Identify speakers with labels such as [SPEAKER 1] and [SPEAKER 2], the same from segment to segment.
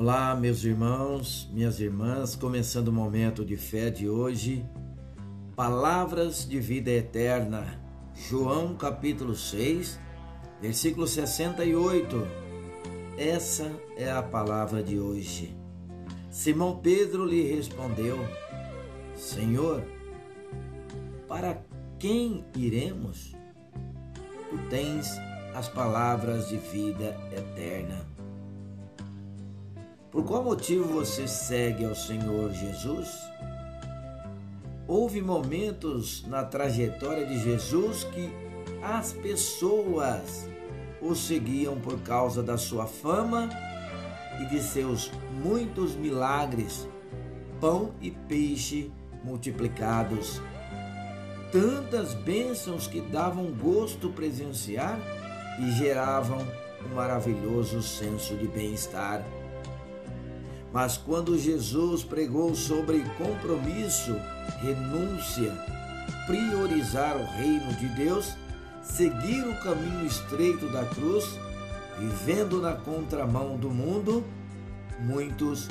[SPEAKER 1] Olá, meus irmãos, minhas irmãs, começando o momento de fé de hoje. Palavras de vida eterna. João capítulo 6, versículo 68. Essa é a palavra de hoje. Simão Pedro lhe respondeu: Senhor, para quem iremos? Tu tens as palavras de vida eterna. Por qual motivo você segue ao Senhor Jesus? Houve momentos na trajetória de Jesus que as pessoas o seguiam por causa da sua fama e de seus muitos milagres, pão e peixe multiplicados. Tantas bênçãos que davam gosto presenciar e geravam um maravilhoso senso de bem-estar. Mas quando Jesus pregou sobre compromisso, renúncia, priorizar o reino de Deus, seguir o caminho estreito da cruz, vivendo na contramão do mundo, muitos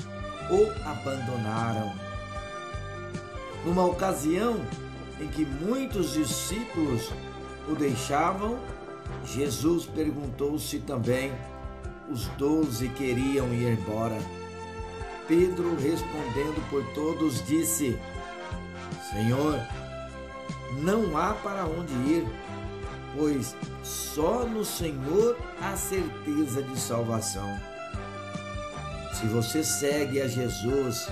[SPEAKER 1] o abandonaram. Numa ocasião em que muitos discípulos o deixavam, Jesus perguntou se também os doze queriam ir embora. Pedro, respondendo por todos, disse: Senhor, não há para onde ir, pois só no Senhor há certeza de salvação. Se você segue a Jesus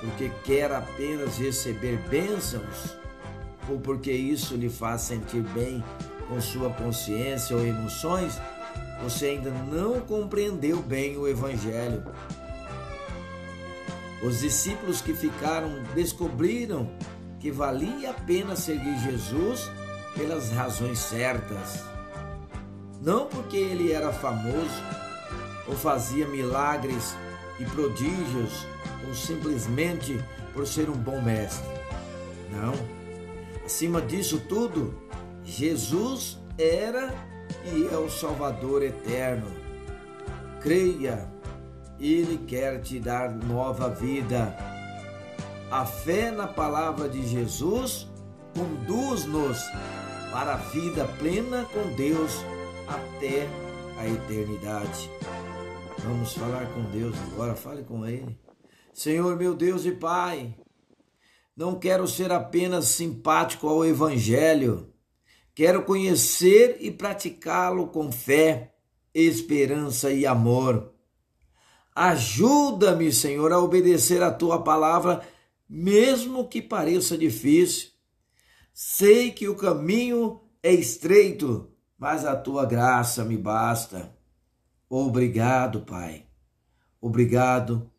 [SPEAKER 1] porque quer apenas receber bênçãos, ou porque isso lhe faz sentir bem com sua consciência ou emoções, você ainda não compreendeu bem o Evangelho. Os discípulos que ficaram descobriram que valia a pena seguir Jesus pelas razões certas. Não porque ele era famoso ou fazia milagres e prodígios ou simplesmente por ser um bom mestre. Não. Acima disso tudo, Jesus era e é o Salvador eterno. Creia ele quer te dar nova vida. A fé na palavra de Jesus conduz-nos para a vida plena com Deus até a eternidade. Vamos falar com Deus agora, fale com Ele. Senhor, meu Deus e Pai, não quero ser apenas simpático ao Evangelho, quero conhecer e praticá-lo com fé, esperança e amor. Ajuda-me, Senhor, a obedecer a tua palavra, mesmo que pareça difícil. Sei que o caminho é estreito, mas a tua graça me basta. Obrigado, Pai. Obrigado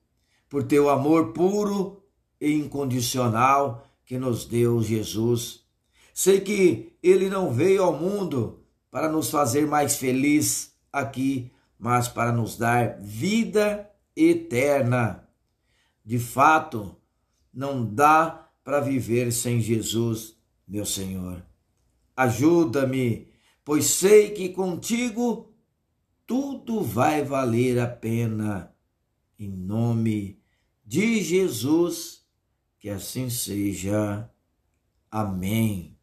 [SPEAKER 1] por teu amor puro e incondicional que nos deu Jesus. Sei que ele não veio ao mundo para nos fazer mais felizes aqui, mas para nos dar vida eterna. De fato, não dá para viver sem Jesus, meu Senhor. Ajuda-me, pois sei que contigo tudo vai valer a pena. Em nome de Jesus, que assim seja. Amém.